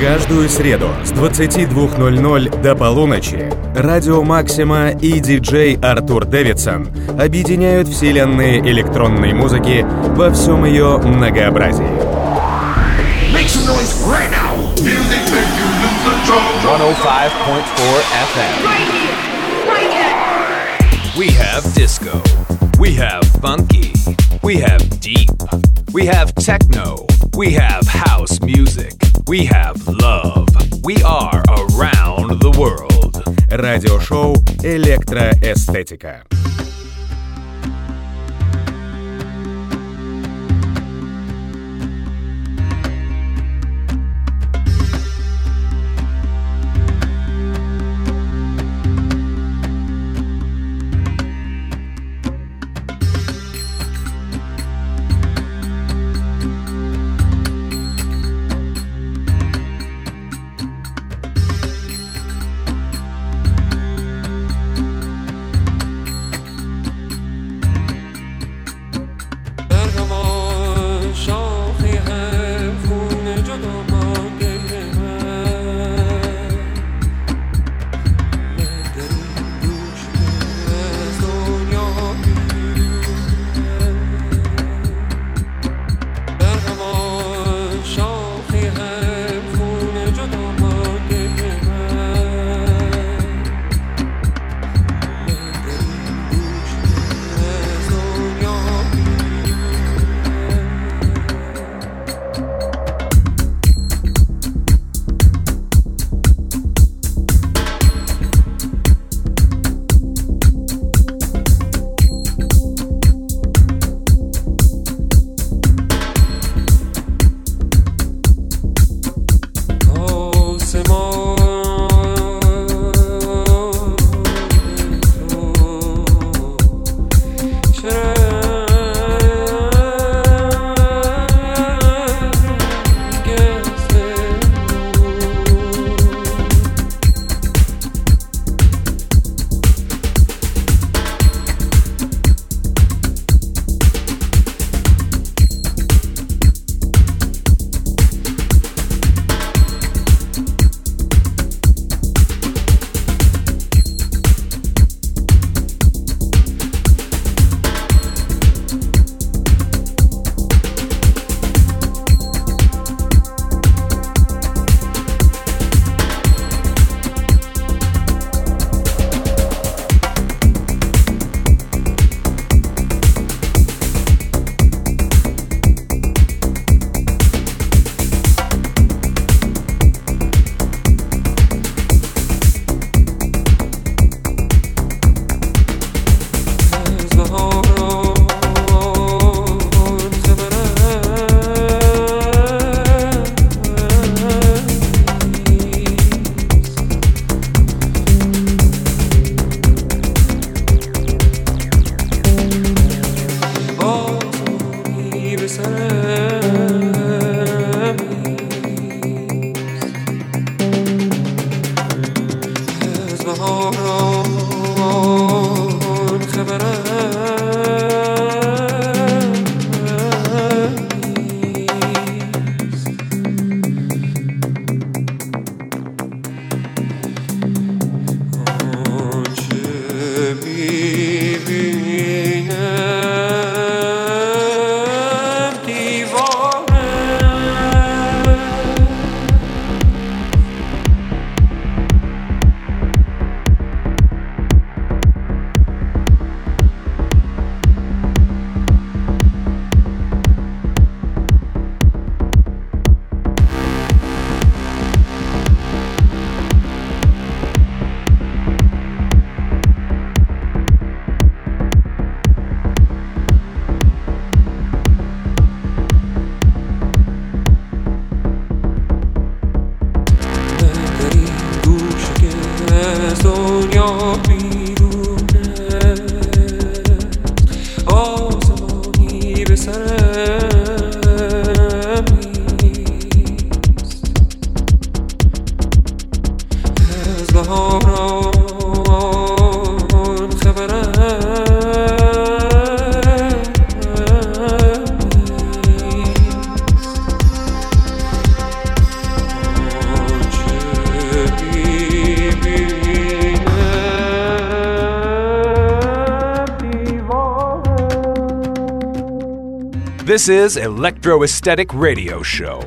Каждую среду с 22.00 до полуночи Радио Максима и диджей Артур Дэвидсон объединяют вселенные электронной музыки во всем ее многообразии. Make some noise right now. Music make you lose control. 105.4 FM. Right here, right here. We have disco. We have funky. We have deep. We have techno. We have house music. We have love. We are around the world. Радиошоу «Электроэстетика». This is Electro Esthetic Radio Show.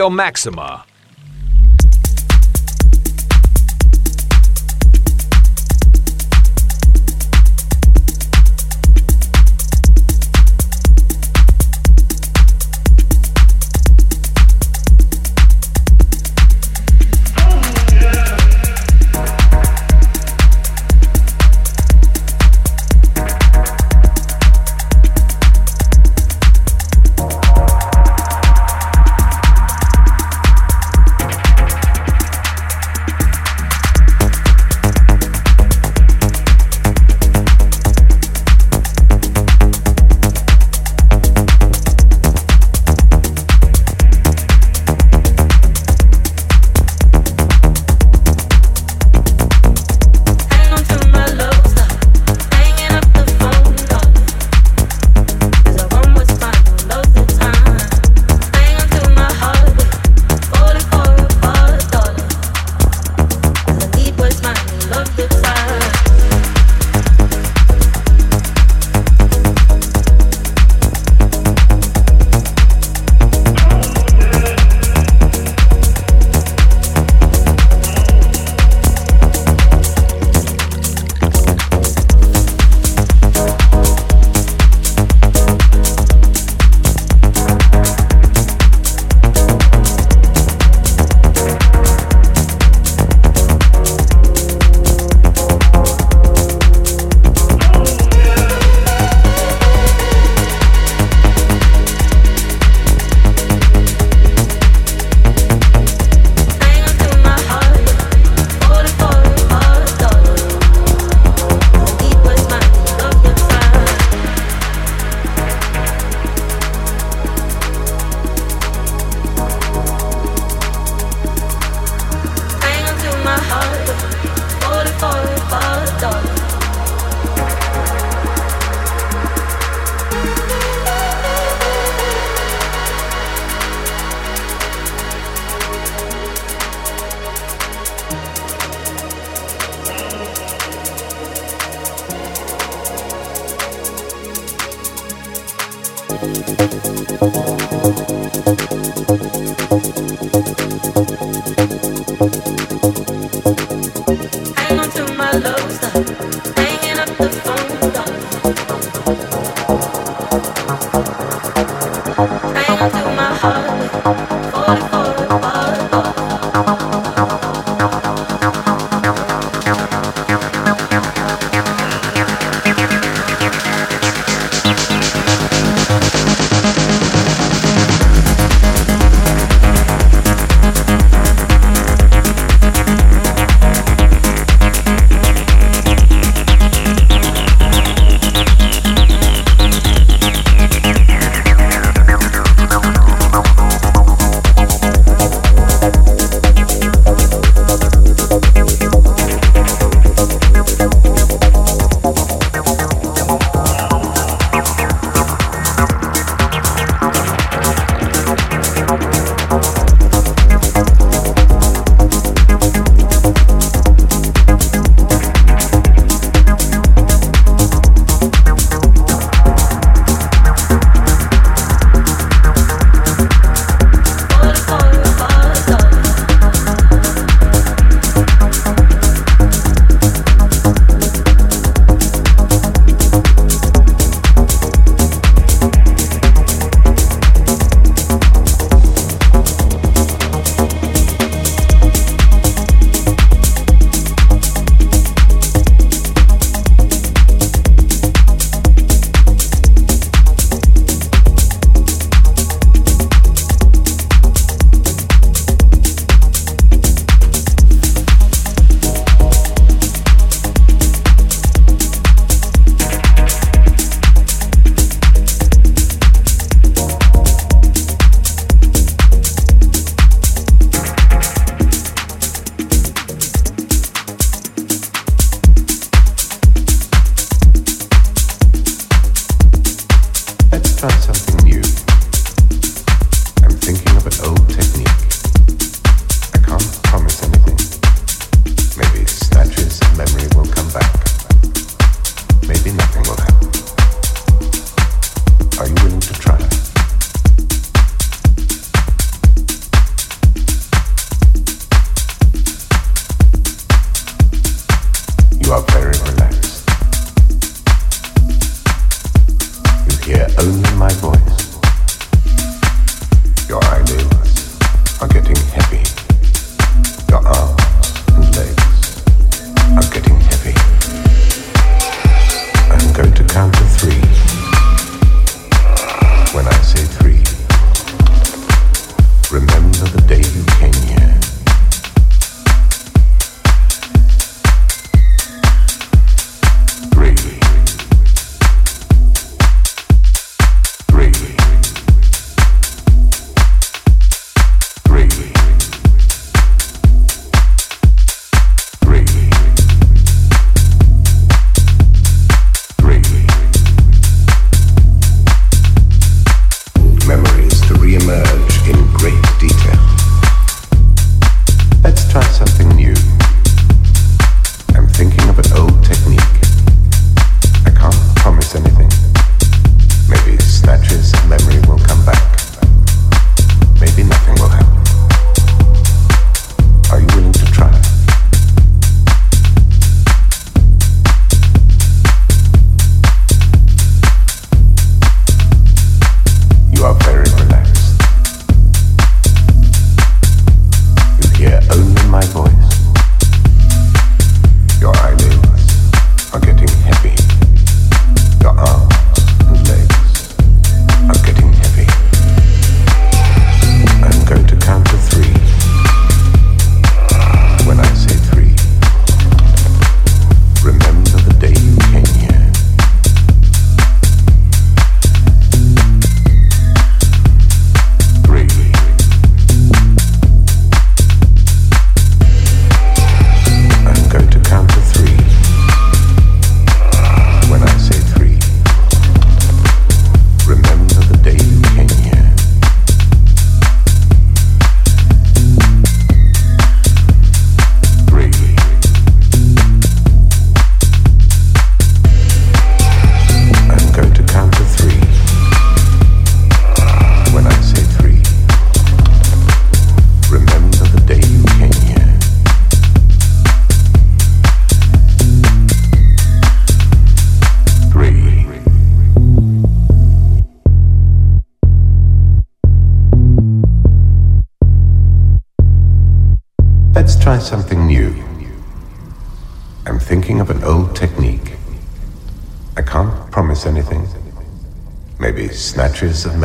Radio Maxima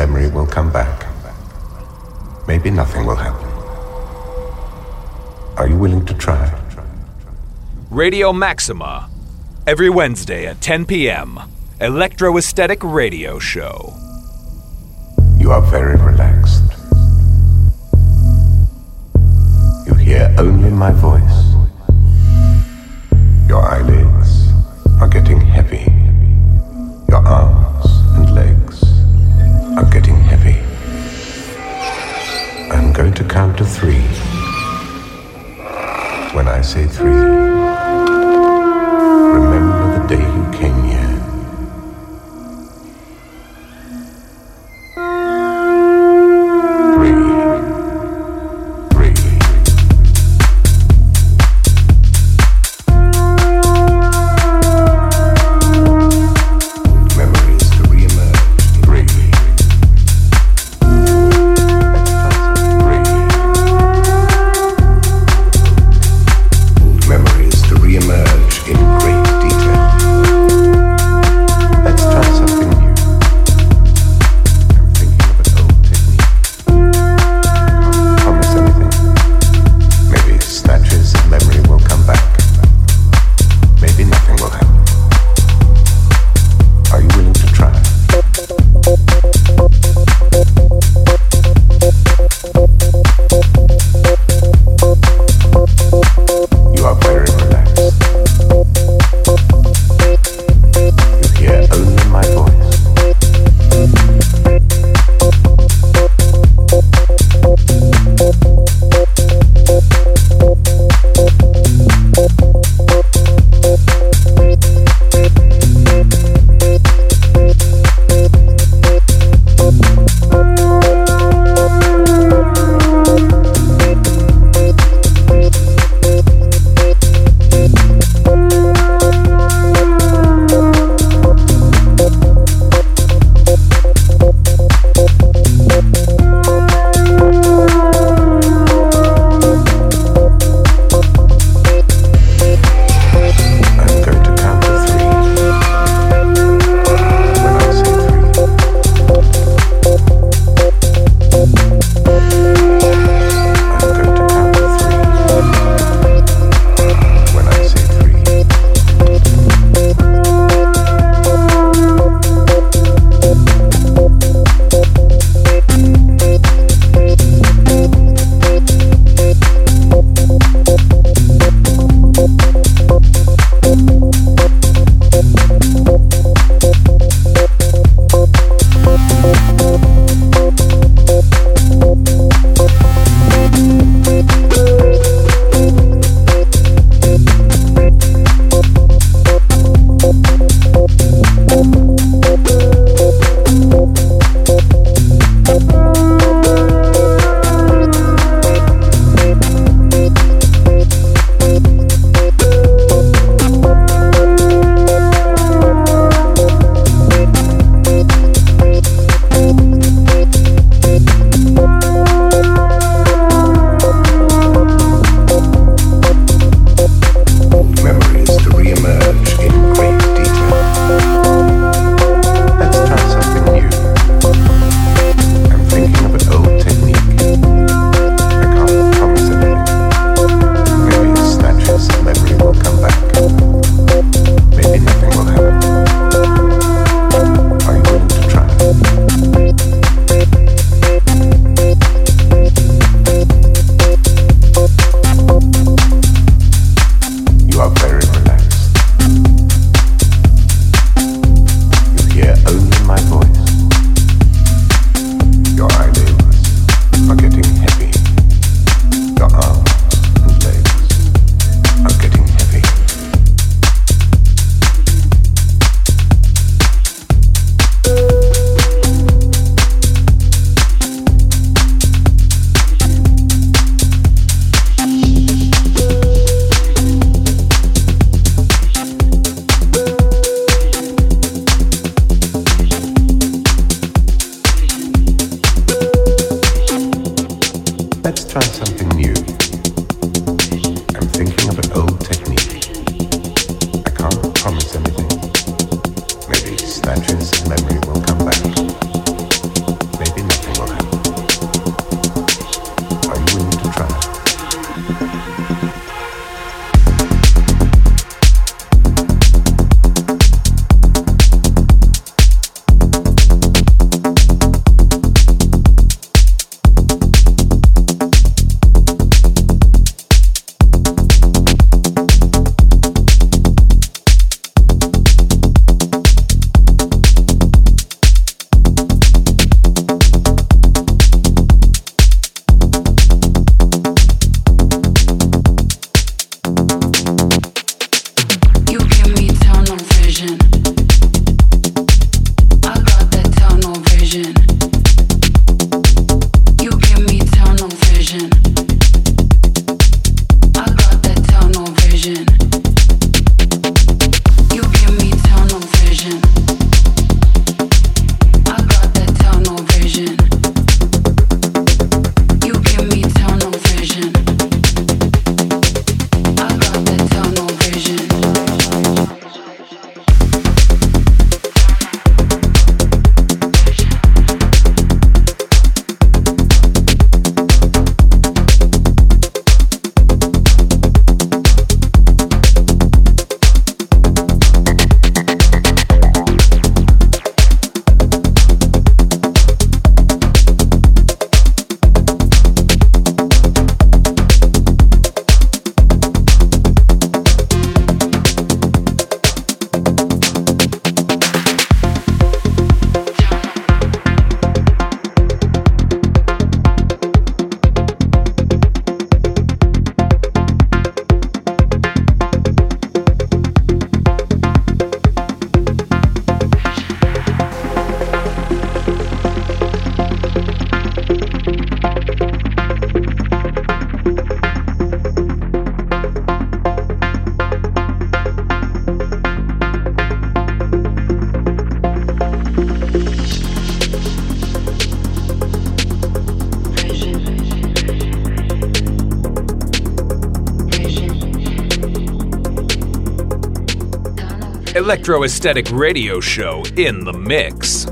memory will come back. Maybe nothing will happen. Are you willing to try? Radio Maxima, every Wednesday at 10 p.m. Electro Esthetic Radio Show. You are very relaxed. You hear only my voice. Your eyelids are getting heavy. Your arms getting heavy. I'm going to count to three. When I say three, man. Electro Esthetic Radio Show in the mix.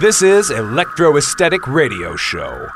This is Electro Esthetic Radio Show.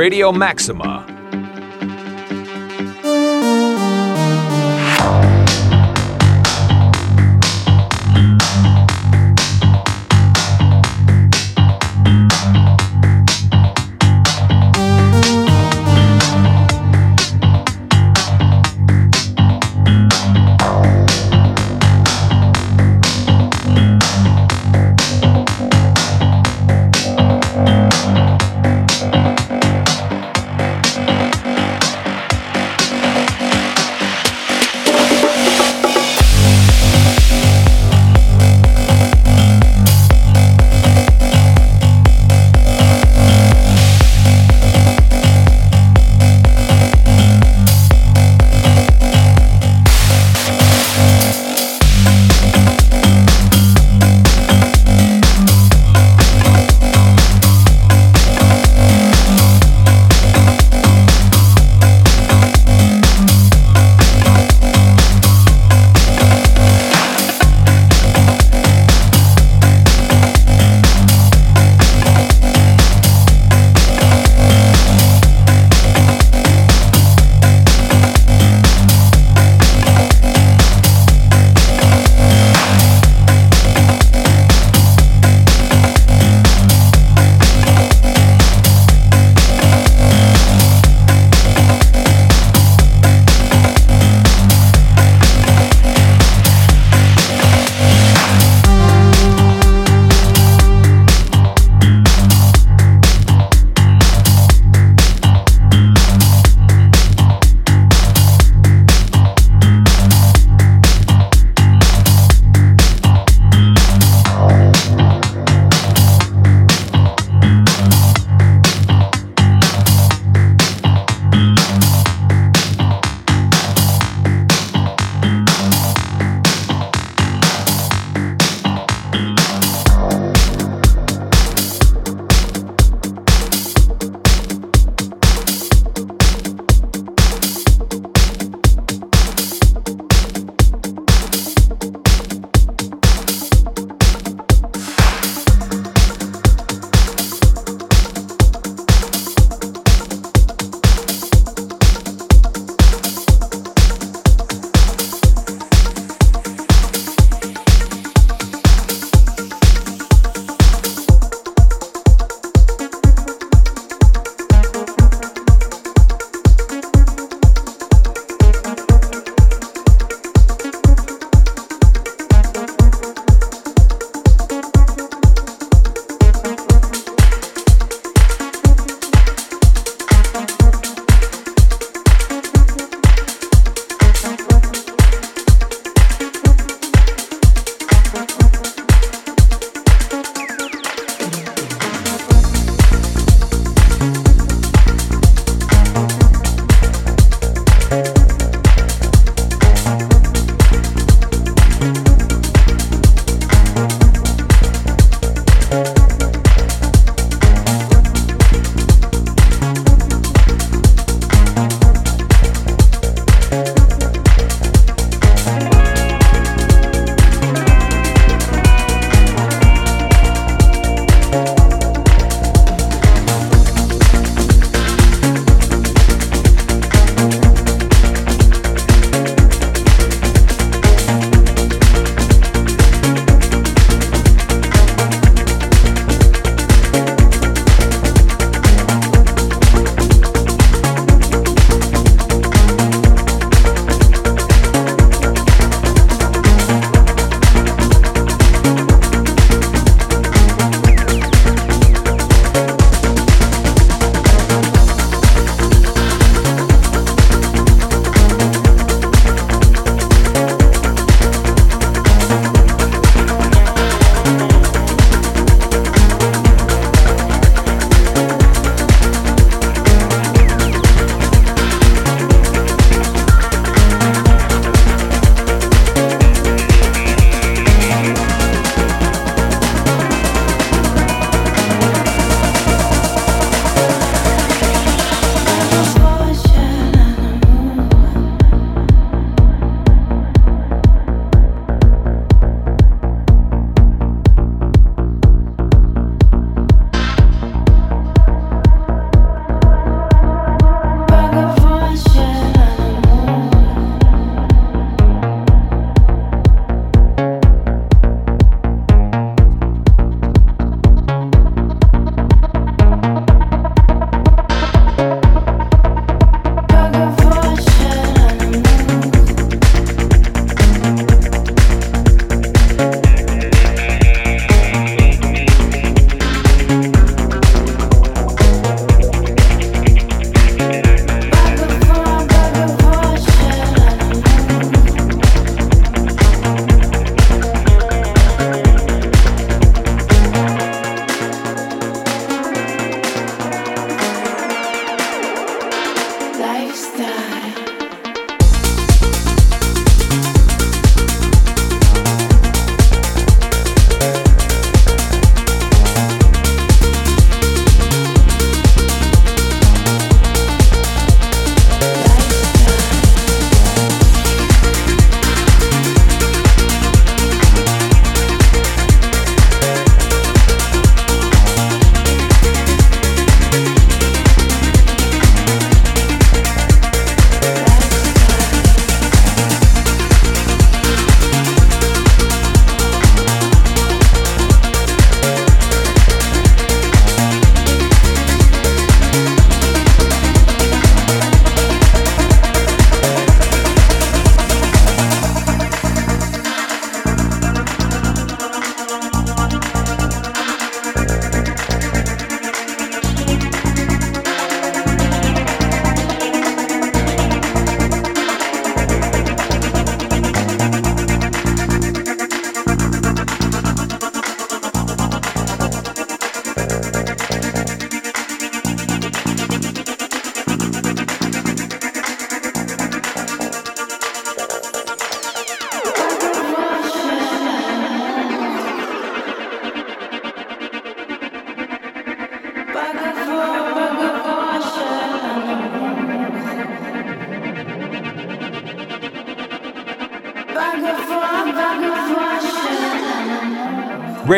Radio Maxima.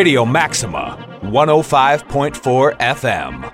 Radio Maxima, 105.4 FM.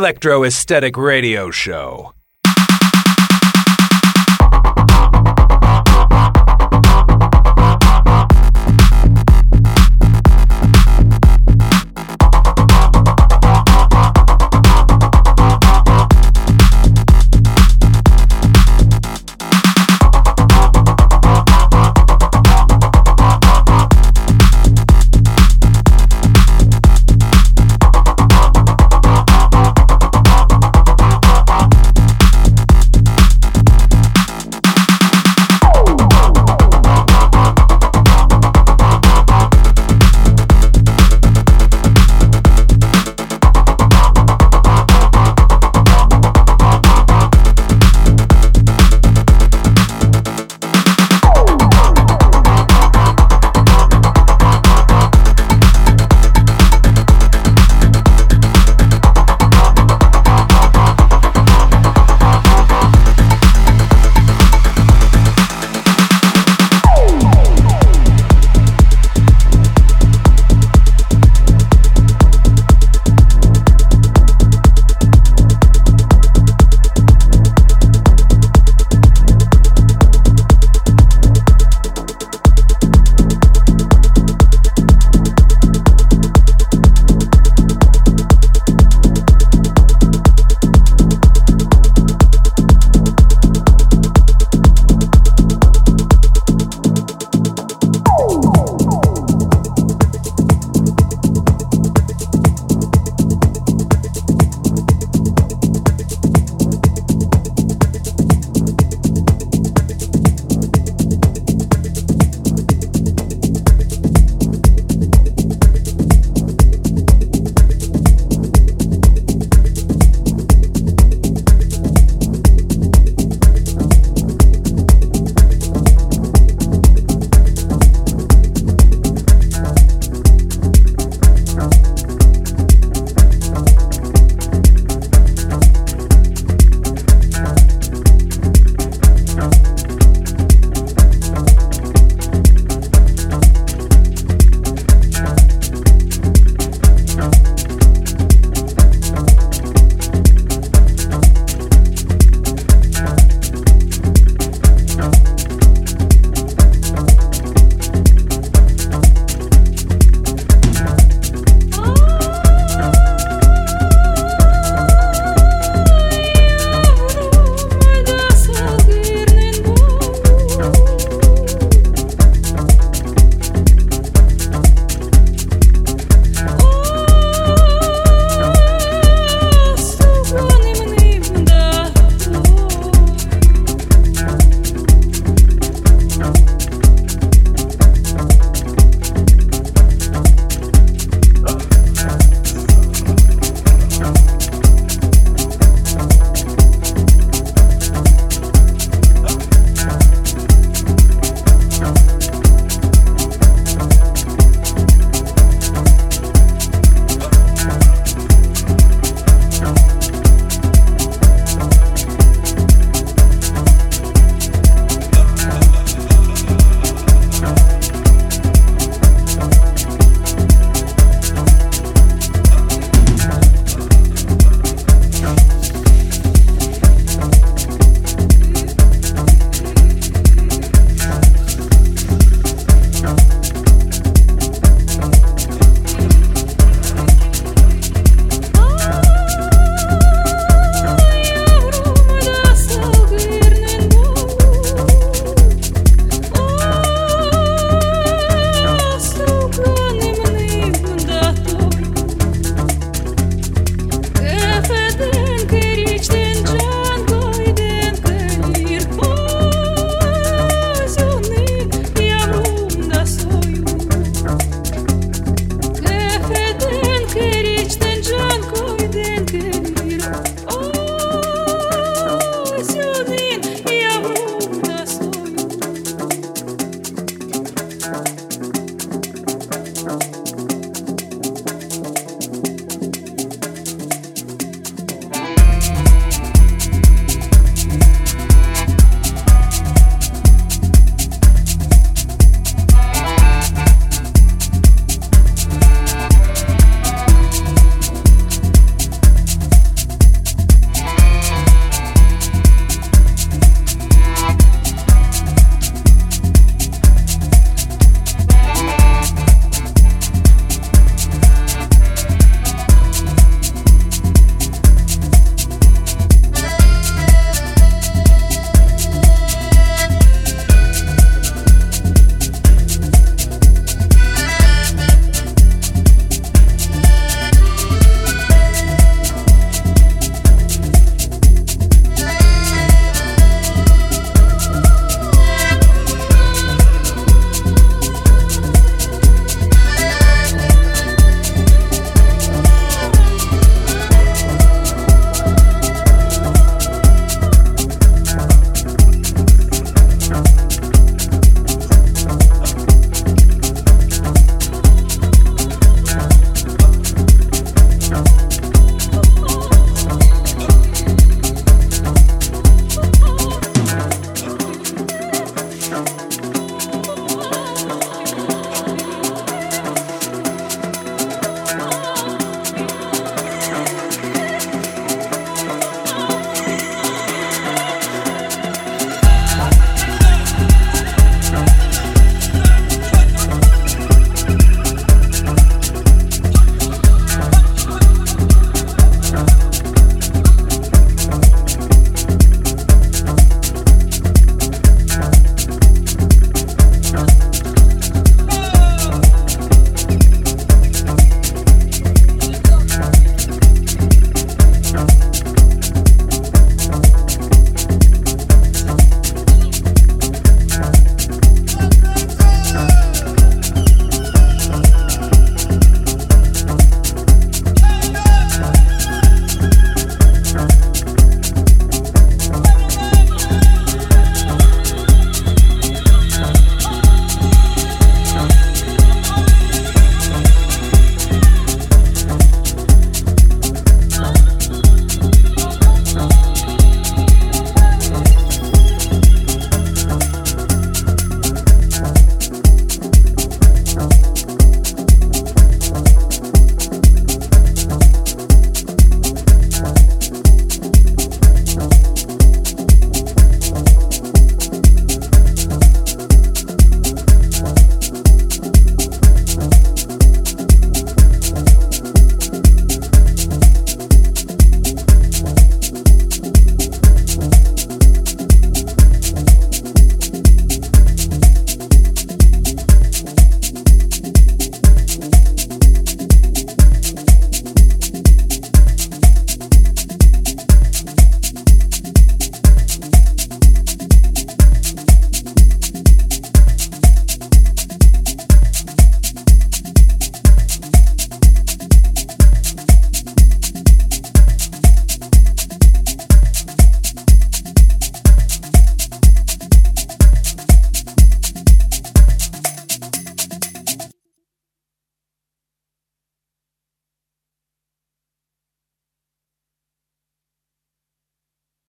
Electro Esthetic Radio Show.